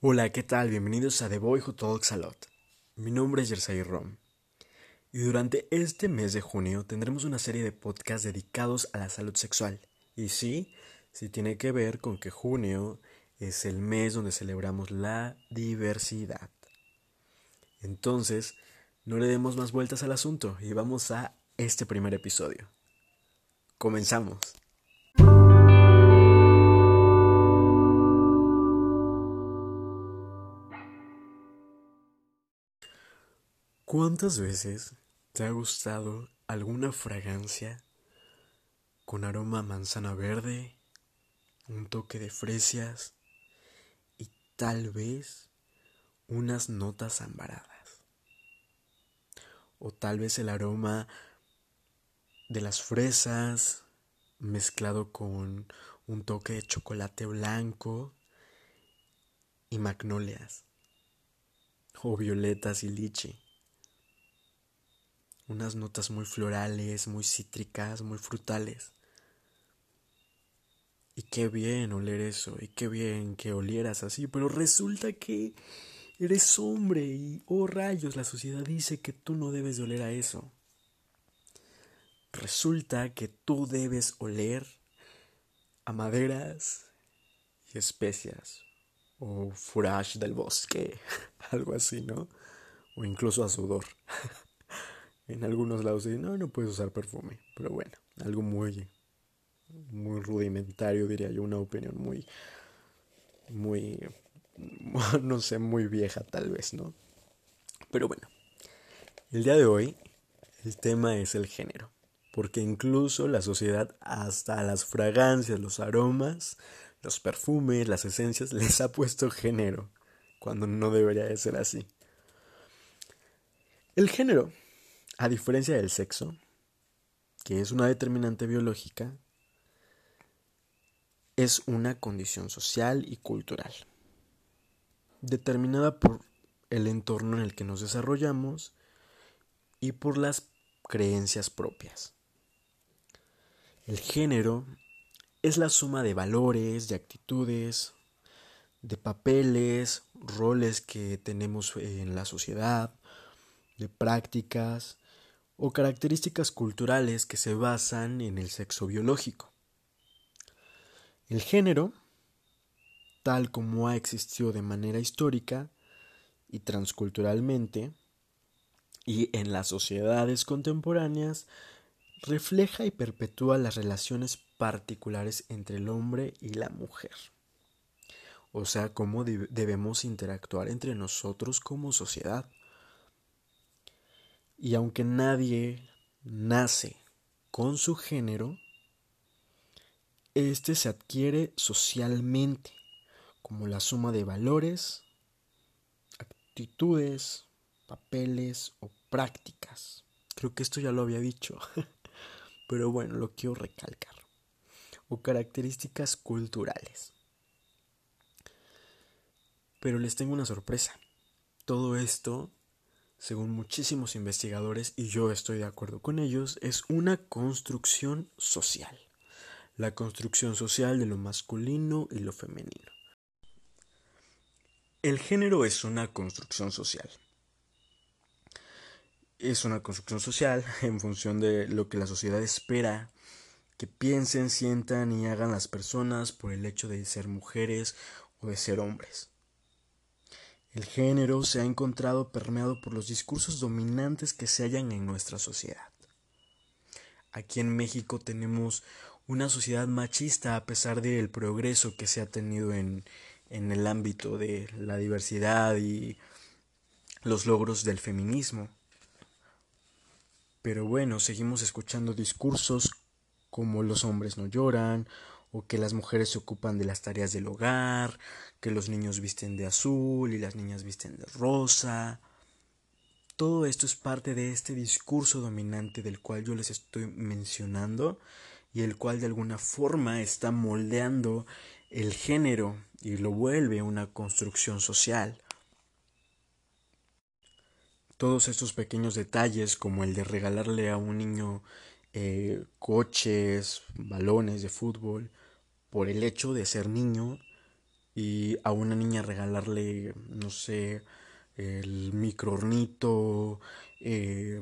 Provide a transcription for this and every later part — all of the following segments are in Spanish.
Hola, ¿qué tal? Bienvenidos a The Boy Who Talks a Lot. Mi nombre es Jersey Rom. Y durante este mes de junio tendremos una serie de podcasts dedicados a la salud sexual. Y sí, sí tiene que ver con que junio es el mes donde celebramos la diversidad. Entonces, no le demos más vueltas al asunto y vamos a este primer episodio. Comenzamos. ¿Cuántas veces te ha gustado alguna fragancia con aroma manzana verde, un toque de fresias y tal vez unas notas ambaradas? O tal vez el aroma de las fresas mezclado con un toque de chocolate blanco y magnolias o violetas y liche unas notas muy florales, muy cítricas, muy frutales. Y qué bien oler eso, y qué bien que olieras así, pero resulta que eres hombre y, oh rayos, la sociedad dice que tú no debes de oler a eso. Resulta que tú debes oler a maderas y especias, o furash del bosque, algo así, ¿no? O incluso a sudor. En algunos lados dicen, no, no puedes usar perfume. Pero bueno, algo muy, muy rudimentario, diría yo, una opinión muy, muy, no sé, muy vieja tal vez, ¿no? Pero bueno, el día de hoy el tema es el género. Porque incluso la sociedad, hasta las fragancias, los aromas, los perfumes, las esencias, les ha puesto género, cuando no debería de ser así. El género a diferencia del sexo, que es una determinante biológica, es una condición social y cultural, determinada por el entorno en el que nos desarrollamos y por las creencias propias. El género es la suma de valores, de actitudes, de papeles, roles que tenemos en la sociedad, de prácticas, o características culturales que se basan en el sexo biológico. El género, tal como ha existido de manera histórica y transculturalmente, y en las sociedades contemporáneas, refleja y perpetúa las relaciones particulares entre el hombre y la mujer. O sea, cómo debemos interactuar entre nosotros como sociedad. Y aunque nadie nace con su género, este se adquiere socialmente como la suma de valores, actitudes, papeles o prácticas. Creo que esto ya lo había dicho, pero bueno, lo quiero recalcar. O características culturales. Pero les tengo una sorpresa. Todo esto según muchísimos investigadores, y yo estoy de acuerdo con ellos, es una construcción social. La construcción social de lo masculino y lo femenino. El género es una construcción social. Es una construcción social en función de lo que la sociedad espera que piensen, sientan y hagan las personas por el hecho de ser mujeres o de ser hombres. El género se ha encontrado permeado por los discursos dominantes que se hallan en nuestra sociedad. Aquí en México tenemos una sociedad machista a pesar del progreso que se ha tenido en, en el ámbito de la diversidad y los logros del feminismo. Pero bueno, seguimos escuchando discursos como los hombres no lloran o que las mujeres se ocupan de las tareas del hogar, que los niños visten de azul y las niñas visten de rosa. Todo esto es parte de este discurso dominante del cual yo les estoy mencionando y el cual de alguna forma está moldeando el género y lo vuelve una construcción social. Todos estos pequeños detalles como el de regalarle a un niño eh, coches, balones de fútbol, por el hecho de ser niño y a una niña regalarle, no sé, el microornito, eh,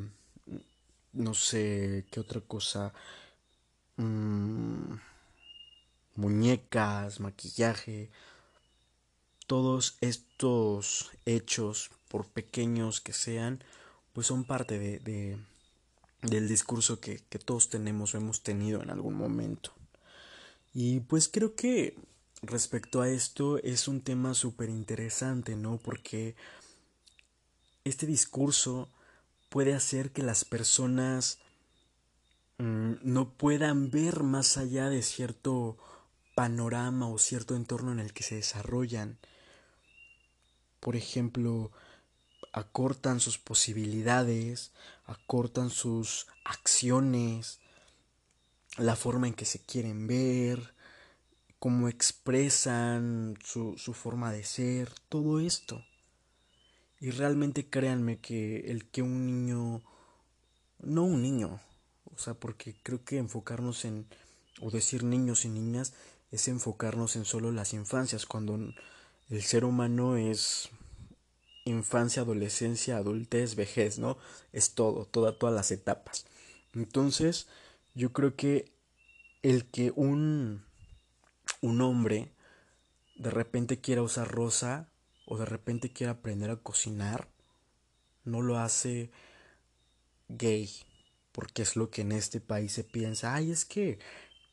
no sé qué otra cosa, mm, muñecas, maquillaje, todos estos hechos, por pequeños que sean, pues son parte de, del discurso que, que todos tenemos o hemos tenido en algún momento. Y pues creo que respecto a esto es un tema súper interesante, ¿no? Porque este discurso puede hacer que las personas mm, no puedan ver más allá de cierto panorama o cierto entorno en el que se desarrollan. Por ejemplo, acortan sus posibilidades, acortan sus acciones, la forma en que se quieren ver, cómo expresan su, su forma de ser, todo esto. Y realmente créanme que el que un niño, no un niño, o sea, porque creo que enfocarnos en, o decir niños y niñas, es enfocarnos en solo las infancias, cuando el ser humano es infancia, adolescencia, adultez, vejez, ¿no? Es todo, toda, todas las etapas. Entonces, yo creo que el que un, un hombre de repente quiera usar rosa o de repente quiere aprender a cocinar, no lo hace gay, porque es lo que en este país se piensa, ay, es que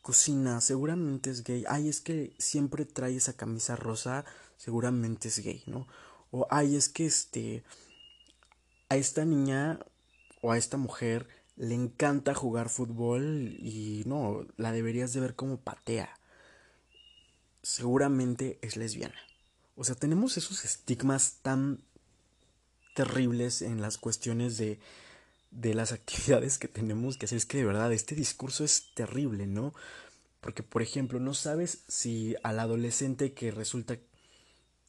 cocina, seguramente es gay, ay, es que siempre trae esa camisa rosa, seguramente es gay, ¿no? O ay, es que este, a esta niña o a esta mujer le encanta jugar fútbol y no, la deberías de ver como patea. Seguramente es lesbiana. O sea, tenemos esos estigmas tan terribles en las cuestiones de, de las actividades que tenemos que hacer. Es que de verdad este discurso es terrible, ¿no? Porque, por ejemplo, no sabes si al adolescente que resulta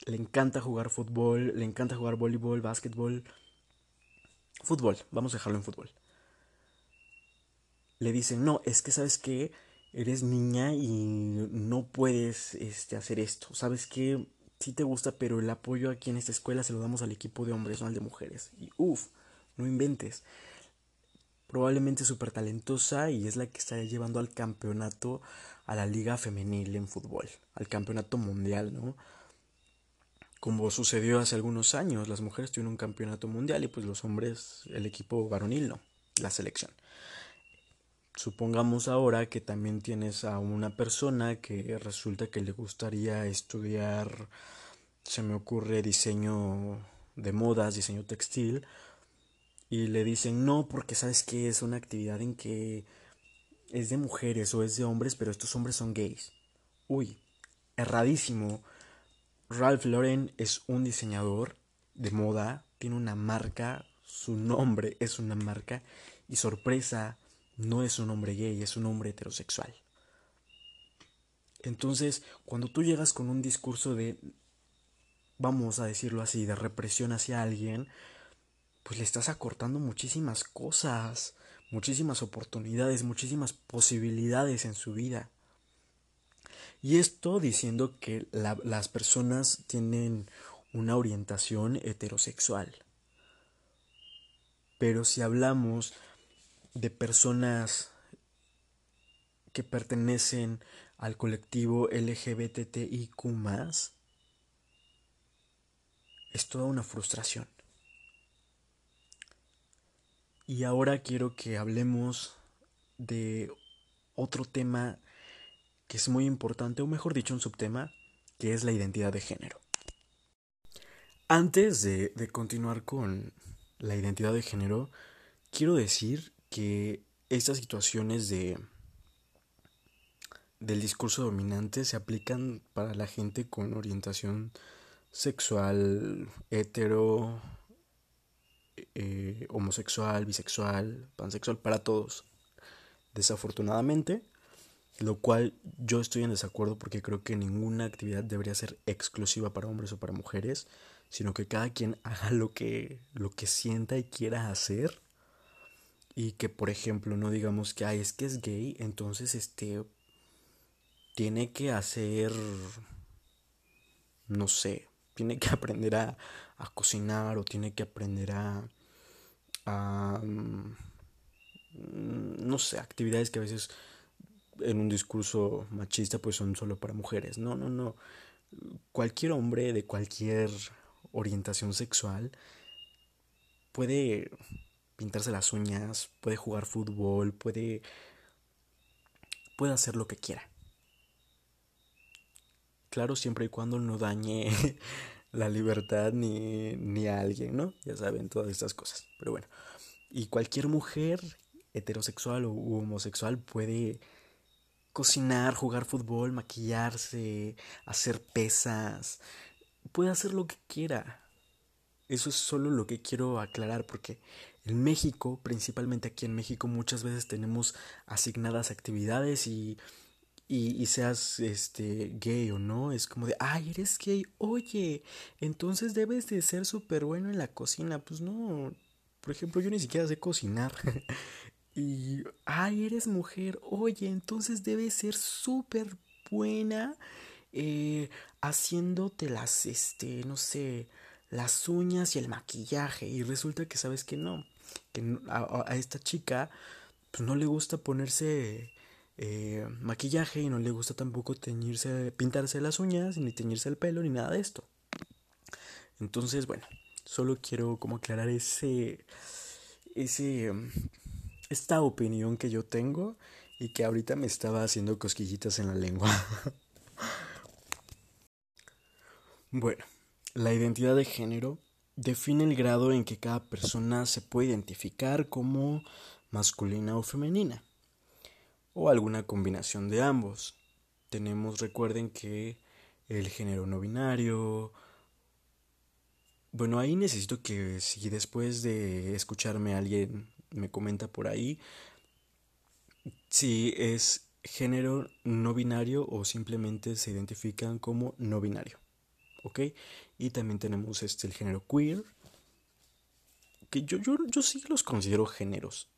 le encanta jugar fútbol, le encanta jugar voleibol, básquetbol, fútbol, vamos a dejarlo en fútbol. Le dicen, no, es que sabes que eres niña y no puedes este, hacer esto. ¿Sabes que sí te gusta, pero el apoyo aquí en esta escuela se lo damos al equipo de hombres, no al de mujeres. Y uff, no inventes. Probablemente súper talentosa y es la que está llevando al campeonato a la liga femenil en fútbol, al campeonato mundial, ¿no? Como sucedió hace algunos años, las mujeres tuvieron un campeonato mundial y pues los hombres, el equipo varonil no, la selección. Supongamos ahora que también tienes a una persona que resulta que le gustaría estudiar, se me ocurre, diseño de modas, diseño textil, y le dicen no porque sabes que es una actividad en que es de mujeres o es de hombres, pero estos hombres son gays. Uy, erradísimo. Ralph Lauren es un diseñador de moda, tiene una marca, su nombre es una marca, y sorpresa, no es un hombre gay, es un hombre heterosexual. Entonces, cuando tú llegas con un discurso de, vamos a decirlo así, de represión hacia alguien, pues le estás acortando muchísimas cosas, muchísimas oportunidades, muchísimas posibilidades en su vida. Y esto diciendo que las personas tienen una orientación heterosexual. Pero si hablamos de personas que pertenecen al colectivo LGBTIQ es toda una frustración. Y ahora quiero que hablemos de otro tema que es muy importante, o mejor dicho, un subtema, que es la identidad de género. Antes de, de continuar con la identidad de género, quiero decir que estas situaciones de del discurso dominante se aplican para la gente con orientación sexual, hetero, eh, homosexual, bisexual, pansexual, para todos. Desafortunadamente, lo cual yo estoy en desacuerdo porque creo que ninguna actividad debería ser exclusiva para hombres o para mujeres, sino que cada quien haga lo que, lo que sienta y quiera hacer. Y que por ejemplo no digamos que ay es que es gay entonces este tiene que hacer no sé, tiene que aprender a, a cocinar o tiene que aprender a, a, mm, no sé, actividades que a veces en un discurso machista pues son solo para mujeres. No, no, no. Cualquier hombre de cualquier orientación sexual puede pintarse las uñas, puede jugar fútbol, puede puede hacer lo que quiera. Claro, siempre y cuando no dañe la libertad ni, ni a alguien, ¿no? Ya saben, todas estas cosas. Pero bueno, y cualquier mujer heterosexual o homosexual puede cocinar, jugar fútbol, maquillarse, hacer pesas, puede hacer lo que quiera. Eso es solo lo que quiero aclarar porque en México, principalmente aquí en México, muchas veces tenemos asignadas actividades y, y, seas este gay o no, es como de, ay, eres gay, oye, entonces debes de ser súper bueno en la cocina. Pues no, por ejemplo, yo ni siquiera sé cocinar. y, ay, eres mujer, oye, entonces debes ser súper buena eh, haciéndote las, este, no sé, las uñas y el maquillaje. Y resulta que sabes que no, que a, esta chica pues no le gusta ponerse eh, maquillaje y no le gusta tampoco teñirse, pintarse las uñas, ni teñirse el pelo, ni nada de esto. Entonces, bueno, solo quiero como aclarar ese, ese, esta opinión que yo tengo y que ahorita me estaba haciendo cosquillitas en la lengua. bueno, la identidad de género define el grado en que cada persona se puede identificar como masculina o femenina, o alguna combinación de ambos. Tenemos, recuerden que el género no binario. Bueno, ahí necesito que si después de escucharme alguien me comenta por ahí si es género no binario o simplemente se identifican como no binario. ¿ok? Y también tenemos este, el género queer, que yo, yo, yo sí los considero géneros.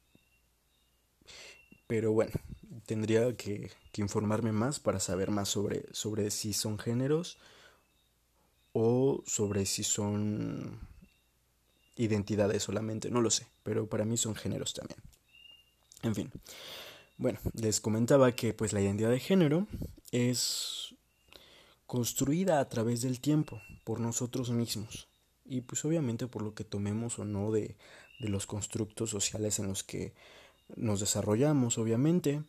Pero bueno, tendría que, informarme más para saber más sobre, sobre si son géneros o sobre si son identidades solamente, no lo sé, pero para mí son géneros también. En fin, bueno, les comentaba que pues la identidad de género es construida a través del tiempo por nosotros mismos y pues obviamente por lo que tomemos o no de, de los constructos sociales en los que nos desarrollamos obviamente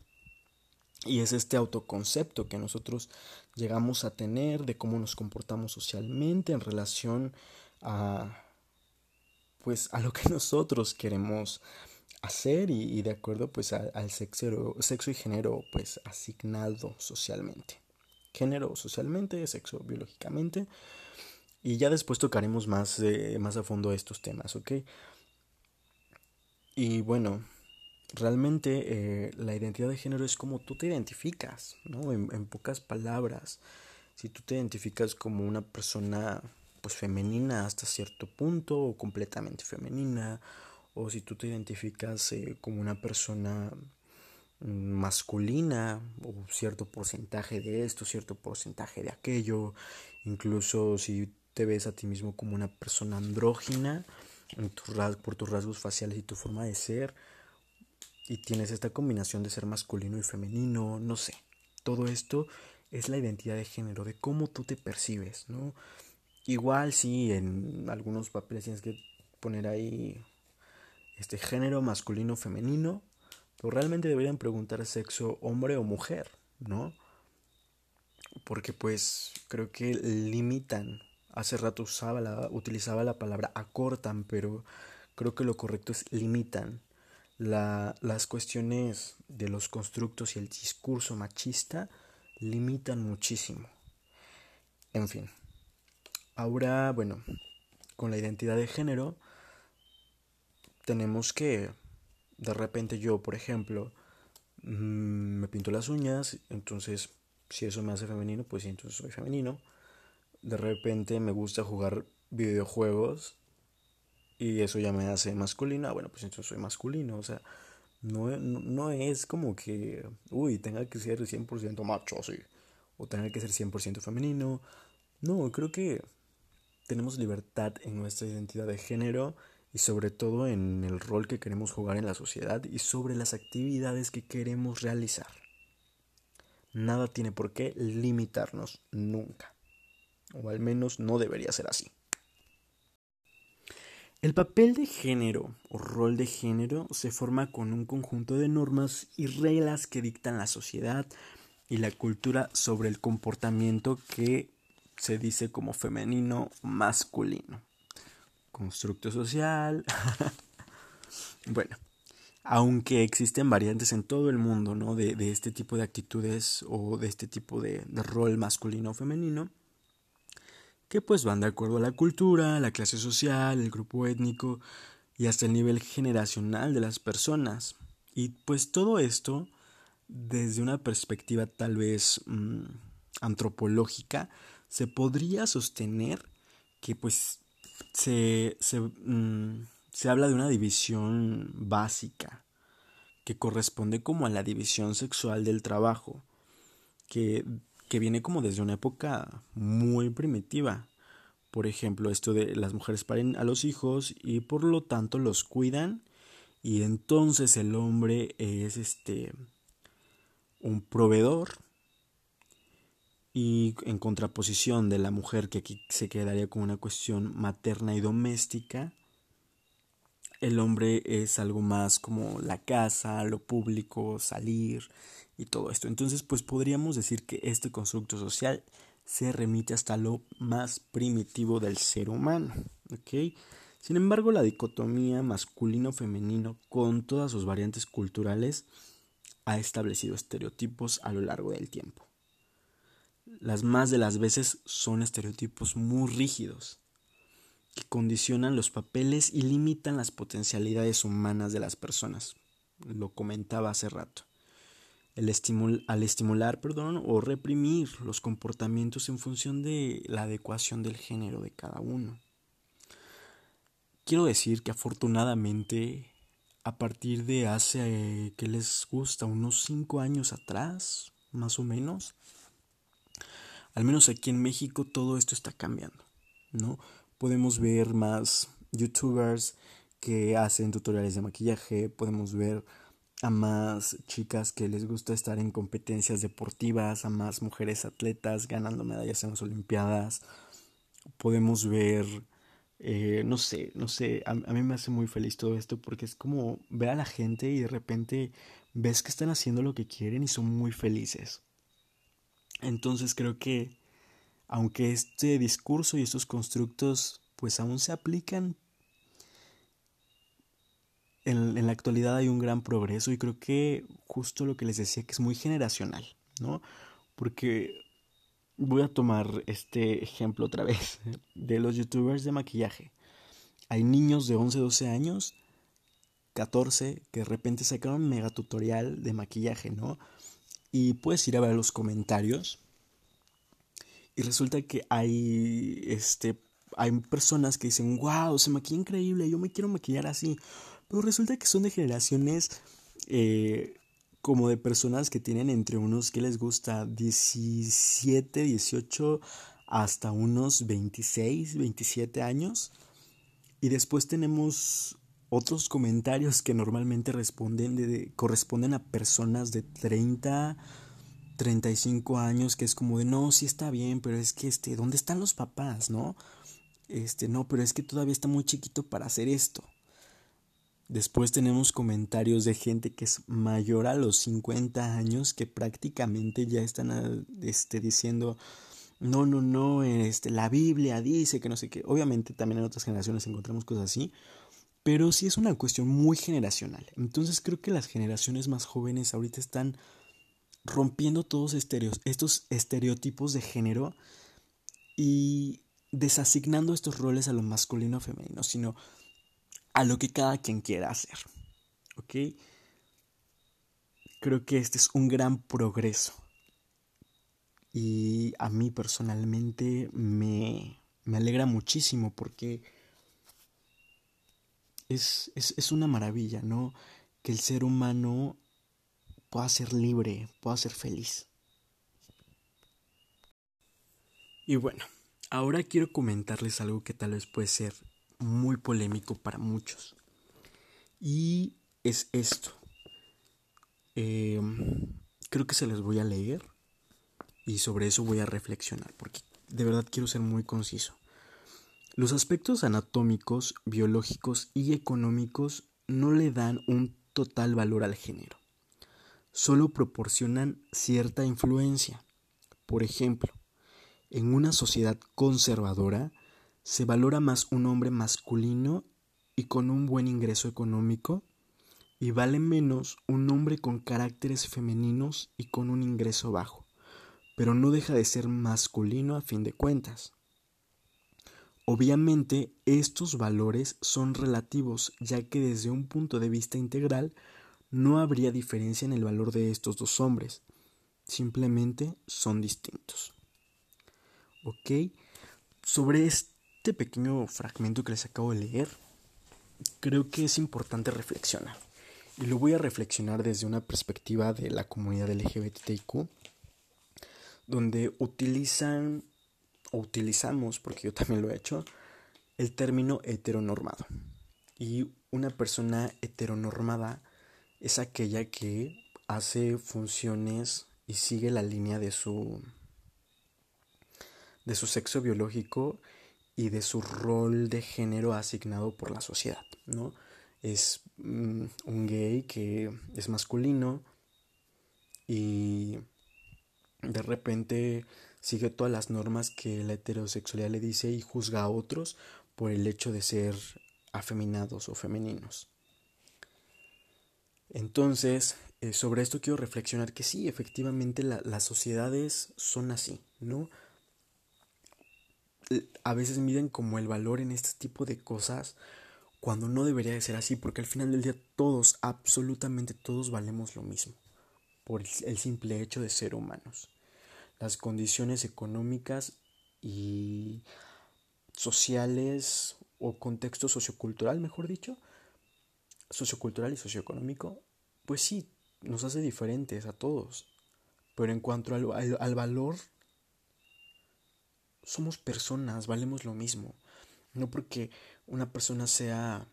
y es este autoconcepto que nosotros llegamos a tener de cómo nos comportamos socialmente en relación a pues a lo que nosotros queremos hacer y, de acuerdo pues al sexo, sexo y género pues asignado socialmente género socialmente, sexo biológicamente. Y ya después tocaremos más, más a fondo estos temas, ¿ok? Y bueno, realmente eh, la identidad de género es como tú te identificas, ¿no? En, pocas palabras, si tú te identificas como una persona pues femenina hasta cierto punto o completamente femenina, o si tú te identificas eh, como una persona masculina o cierto porcentaje de esto, cierto porcentaje de aquello, incluso si te ves a ti mismo como una persona andrógina por tus rasgos faciales y tu forma de ser y tienes esta combinación de ser masculino y femenino, no sé, todo esto es la identidad de género, de cómo tú te percibes, ¿no? Igual si en algunos papeles tienes que poner ahí este género masculino femenino pero realmente deberían preguntar sexo hombre o mujer, ¿no? Porque pues creo que limitan. Hace rato usaba la, utilizaba la palabra acortan, pero creo que lo correcto es limitan. La, las cuestiones de los constructos y el discurso machista limitan muchísimo. En fin. Ahora, bueno, con la identidad de género tenemos que de repente yo, por ejemplo, mm, me pinto las uñas, entonces si eso me hace femenino, pues sí, entonces soy femenino. De repente me gusta jugar videojuegos y eso ya me hace masculina, bueno, pues entonces soy masculino, o sea, no, no, es como que, uy, tenga que ser 100% macho, sí, o tenga que ser 100% femenino, No, creo que tenemos libertad en nuestra identidad de género y sobre todo en el rol que queremos jugar en la sociedad y sobre las actividades que queremos realizar. Nada tiene por qué limitarnos nunca, o al menos no debería ser así. El papel de género o rol de género se forma con un conjunto de normas y reglas que dictan la sociedad y la cultura sobre el comportamiento que se dice como femenino masculino. Constructo social. bueno, aunque existen variantes en todo el mundo ¿no? de, este tipo de actitudes o de este tipo de, de rol masculino o femenino, que pues van de acuerdo a la cultura, la clase social, el grupo étnico y hasta el nivel generacional de las personas. Y pues todo esto desde una perspectiva tal vez mm, antropológica se podría sostener que pues se, se, mm, se habla de una división básica que corresponde como a la división sexual del trabajo que que viene como desde una época muy primitiva. Por ejemplo, esto de las mujeres paren a los hijos y por lo tanto los cuidan y entonces el hombre es este un proveedor y en contraposición de la mujer que aquí se quedaría con una cuestión materna y doméstica, el hombre es algo más como la casa, lo público, salir, y todo esto. Entonces, pues podríamos decir que este constructo social se remite hasta lo más primitivo del ser humano. Sin embargo, la dicotomía masculino-femenino, con todas sus variantes culturales, ha establecido estereotipos a lo largo del tiempo. Las más de las veces son estereotipos muy rígidos, que condicionan los papeles y limitan las potencialidades humanas de las personas. Lo comentaba hace rato al estimular perdón, o reprimir los comportamientos en función de la adecuación del género de cada uno. Quiero decir que afortunadamente a partir de hace que les gusta unos cinco años atrás, más o menos, al menos aquí en México todo esto está cambiando, ¿no? Podemos ver más youtubers que hacen tutoriales de maquillaje, podemos ver a más chicas que les gusta estar en competencias deportivas, a más mujeres atletas ganando medallas en las Olimpiadas. Podemos ver, eh, no sé, no sé, a, mí me hace muy feliz todo esto porque es como ver a la gente y de repente ves que están haciendo lo que quieren y son muy felices. Entonces creo que aunque este discurso y estos constructos pues aún se aplican en, la actualidad hay un gran progreso y creo que justo lo que les decía que es muy generacional, ¿no? Porque voy a tomar este ejemplo otra vez de los youtubers de maquillaje. Hay niños de 11, 12 años, 14, que de repente sacaron un mega tutorial de maquillaje, ¿no? Y puedes ir a ver los comentarios. Y resulta que hay este hay personas que dicen, wow, se maquilla increíble, yo me quiero maquillar así. Pero resulta que son de generaciones eh, como de personas que tienen entre unos que les gusta 17, 18 hasta unos 26, 27 años. Y después tenemos otros comentarios que normalmente responden de, corresponden a personas de 30, 35 años, que es como de no, sí está bien, pero es que este, ¿dónde están los papás, no? Este, no, pero es que todavía está muy chiquito para hacer esto. Después tenemos comentarios de gente que es mayor a los 50 años que prácticamente ya están este, diciendo, no, no, no, este, la Biblia dice que no sé qué. Obviamente también en otras generaciones encontramos cosas así, pero sí es una cuestión muy generacional. Entonces creo que las generaciones más jóvenes ahorita están rompiendo todos estos estereotipos de género y desasignando estos roles a lo masculino o femenino, sino a lo que cada quien quiera hacer. ¿Ok? Creo que este es un gran progreso. Y a mí personalmente me, me alegra muchísimo porque es, es, es una maravilla, ¿no? Que el ser humano pueda ser libre, pueda ser feliz. Y bueno, Ahora quiero comentarles algo que tal vez puede ser muy polémico para muchos. Y es esto. Em, creo que se les voy a leer y sobre eso voy a reflexionar porque de verdad quiero ser muy conciso. Los aspectos anatómicos, biológicos y económicos no le dan un total valor al género. Solo proporcionan cierta influencia. Por ejemplo, en una sociedad conservadora se valora más un hombre masculino y con un buen ingreso económico y vale menos un hombre con caracteres femeninos y con un ingreso bajo, pero no deja de ser masculino a fin de cuentas. Obviamente estos valores son relativos, ya que desde un punto de vista integral no habría diferencia en el valor de estos dos hombres, simplemente son distintos. ¿Ok? Sobre este pequeño fragmento que les acabo de leer, creo que es importante reflexionar. Y lo voy a reflexionar desde una perspectiva de la comunidad LGBTIQ, donde utilizan o utilizamos, porque yo también lo he hecho, el término heteronormado. Y una persona heteronormada es aquella que hace funciones y sigue la línea de su de su sexo biológico y de su rol de género asignado por la sociedad, ¿no? es mm, un gay que es masculino y de repente sigue todas las normas que la heterosexualidad le dice y juzga a otros por el hecho de ser afeminados o femeninos. Entonces, eh, sobre esto quiero reflexionar que sí, efectivamente las sociedades son así, ¿no? A veces miden como el valor en este tipo de cosas cuando no debería de ser así, porque al final del día todos, absolutamente todos valemos lo mismo, por el simple hecho de ser humanos. Las condiciones económicas y sociales o contexto sociocultural, mejor dicho, sociocultural y socioeconómico, pues sí, nos hace diferentes a todos. Pero en cuanto al, al valor, somos personas, valemos lo mismo. No porque una persona sea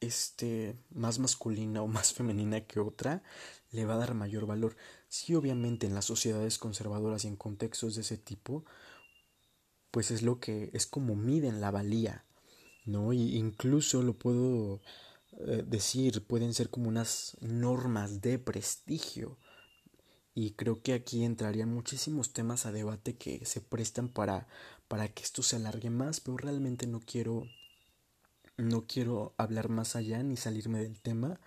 este más masculina o más femenina que otra, le va a dar mayor valor. Sí, obviamente en las sociedades conservadoras y en contextos de ese tipo, pues es lo que es como miden la valía, ¿no? Y incluso lo puedo eh, decir, pueden ser como unas normas de prestigio. Y creo que aquí entrarían muchísimos temas a debate que se prestan para para que esto se alargue más, pero realmente no quiero no quiero hablar más allá ni salirme del tema.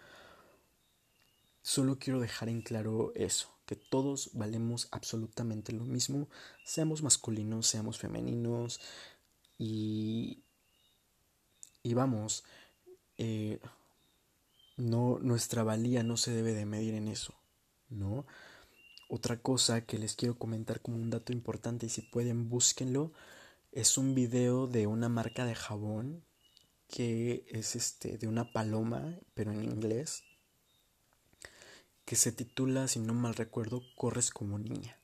Solo quiero dejar en claro eso, que todos valemos absolutamente lo mismo, seamos masculinos, seamos femeninos y y vamos, eh, no nuestra valía no se debe de medir en eso, ¿no? Otra cosa que les quiero comentar como un dato importante y si pueden búsquenlo es un video de una marca de jabón que es este de una paloma, pero en inglés, que se titula, si no mal recuerdo, Corres como niña.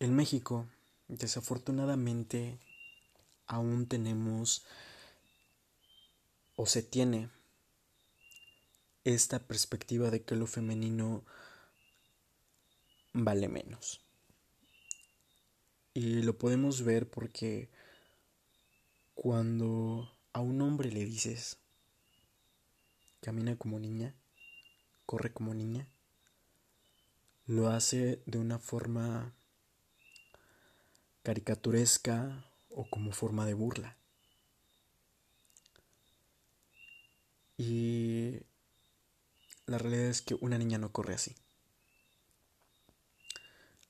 En México, desafortunadamente, aún tenemos o se tiene esta perspectiva de que lo femenino vale menos. Y lo podemos ver porque cuando a un hombre le dices, camina como niña, corre como niña, lo hace de una forma caricaturesca o como forma de burla. Y la realidad es que una niña no corre así.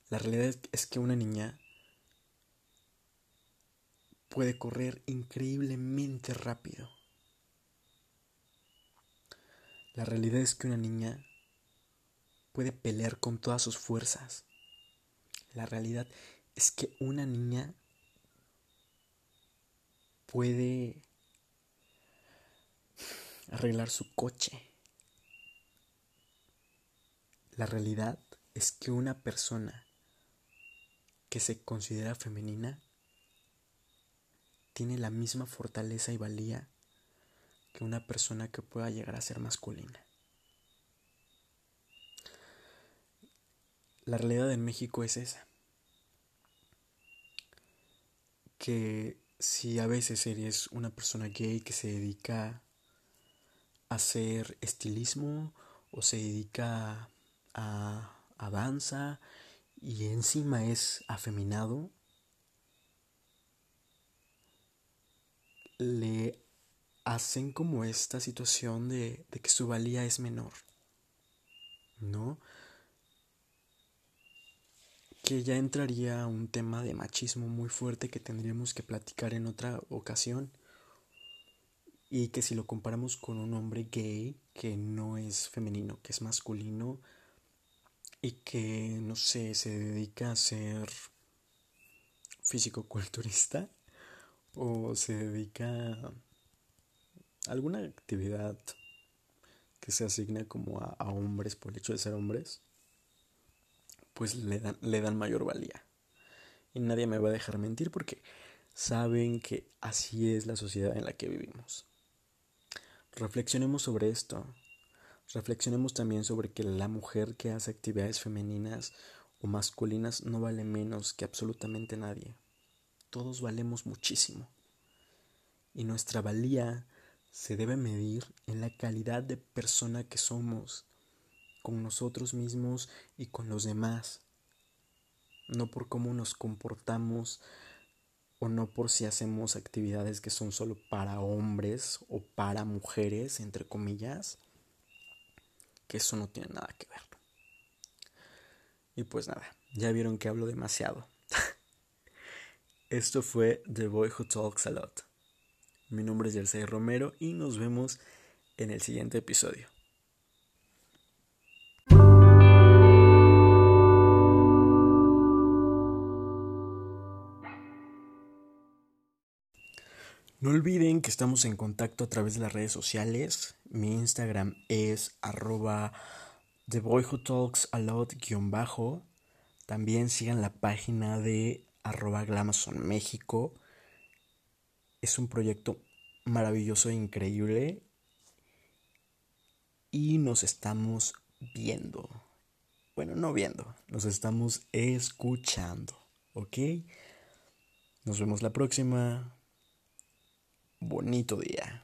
La realidad es que una niña puede correr increíblemente rápido. La realidad es que una niña puede pelear con todas sus fuerzas. La realidad es que una niña puede arreglar su coche. La realidad es que una persona que se considera femenina tiene la misma fortaleza y valía que una persona que pueda llegar a ser masculina. La realidad en México es esa. Que si a veces eres una persona gay que se dedica a hacer estilismo o se dedica a, danza y encima es afeminado, le hacen como esta situación de, de que su valía es menor, ¿no? Que ya entraría un tema de machismo muy fuerte que tendríamos que platicar en otra ocasión y que si lo comparamos con un hombre gay que no es femenino, que es masculino y que, no sé, se dedica a ser físico-culturista o se dedica alguna actividad que se asigna como a, hombres por el hecho de ser hombres, pues le dan, le dan mayor valía. Y nadie me va a dejar mentir porque saben que así es la sociedad en la que vivimos. Reflexionemos sobre esto. Reflexionemos también sobre que la mujer que hace actividades femeninas o masculinas no vale menos que absolutamente nadie. Todos valemos muchísimo. Y nuestra valía se debe medir en la calidad de persona que somos, con nosotros mismos y con los demás. No por cómo nos comportamos o no por si hacemos actividades que son solo para hombres o para mujeres, entre comillas, que eso no tiene nada que ver. Y pues nada, ya vieron que hablo demasiado. Esto fue The Boy Who Talks a Lot. Mi nombre es Jersey Romero y nos vemos en el siguiente episodio. No olviden que estamos en contacto a través de las redes sociales. Mi Instagram es arroba The Boy Who Talks a Lot bajo. También sigan la página de arroba. Es un proyecto maravilloso e increíble. Y nos estamos viendo. Bueno, no viendo, nos estamos escuchando. ¿Ok? Nos vemos la próxima bonito día.